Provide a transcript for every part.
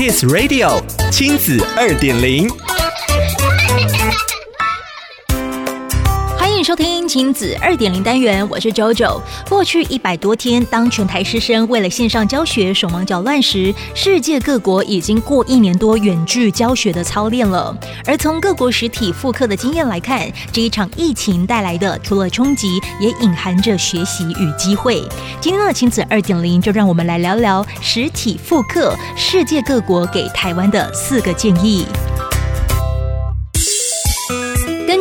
Kiss Radio 亲子二点零。迎收听亲子二点零单元，我是 JoJo。过去一百多天，当全台师生为了线上教学手忙脚乱时，世界各国已经过一年多远距教学的操练了。而从各国实体复课的经验来看，这一场疫情带来的除了冲击，也隐含着学习与机会。今天的亲子二点零，就让我们来聊聊实体复课，世界各国给台湾的四个建议。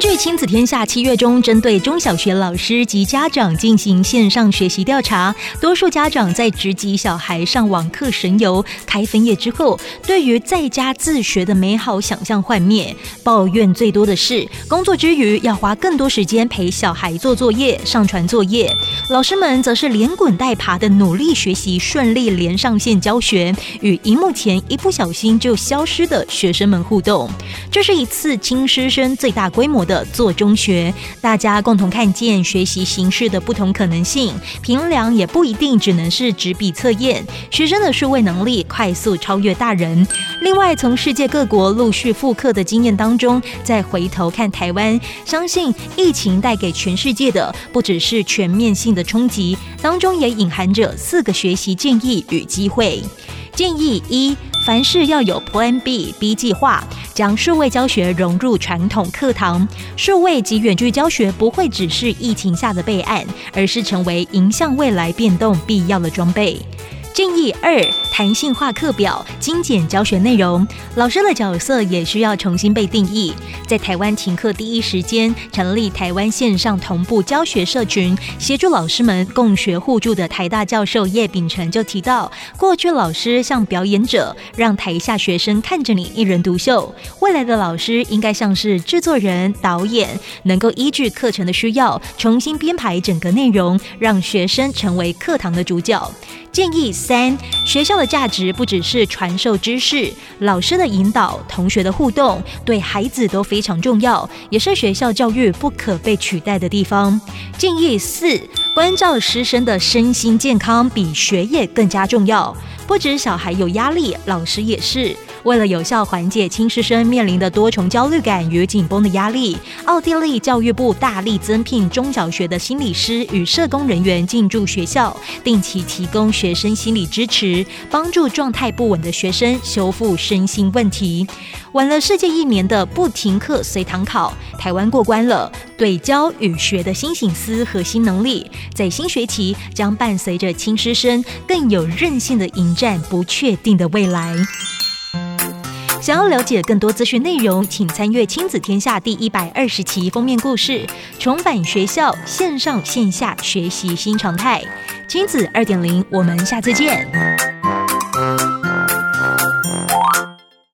据亲子天下七月中针对中小学老师及家长进行线上学习调查，多数家长在直击小孩上网课神游、开分页之后，对于在家自学的美好想象幻灭，抱怨最多的是工作之余要花更多时间陪小孩做作业、上传作业。老师们则是连滚带爬的努力学习，顺利连上线教学，与荧幕前一不小心就消失的学生们互动。这是一次亲师生最大规模的做中学，大家共同看见学习形式的不同可能性，评量也不一定只能是纸笔测验，学生的数位能力快速超越大人。另外，从世界各国陆续复课的经验当中，再回头看台湾，相信疫情带给全世界的不只是全面性的冲击，当中也隐含着四个学习建议与机会。建议一：凡事要有 Plan B B 计划。将数位教学融入传统课堂，数位及远距教学不会只是疫情下的备案，而是成为迎向未来变动必要的装备。建议二：弹性化课表，精简教学内容。老师的角色也需要重新被定义。在台湾停课第一时间，成立台湾线上同步教学社群，协助老师们共学互助的台大教授叶秉成就提到，过去老师像表演者，让台下学生看着你一人独秀。未来的老师应该像是制作人、导演，能够依据课程的需要，重新编排整个内容，让学生成为课堂的主角。建议三：学校的价值不只是传授知识，老师的引导、同学的互动，对孩子都非常重要，也是学校教育不可被取代的地方。建议四：关照师生的身心健康比学业更加重要，不止小孩有压力，老师也是。为了有效缓解亲师生面临的多重焦虑感与紧绷的压力，奥地利教育部大力增聘中小学的心理师与社工人员进驻学校，定期提供学生心理支持，帮助状态不稳的学生修复身心问题。晚了世界一年的不停课随堂考，台湾过关了。对教与学的新醒思和新能力，在新学期将伴随着亲师生更有韧性的迎战不确定的未来。想要了解更多资讯内容，请参阅《亲子天下》第一百二十期封面故事：重返学校，线上线下学习新常态。亲子二点零，我们下次见。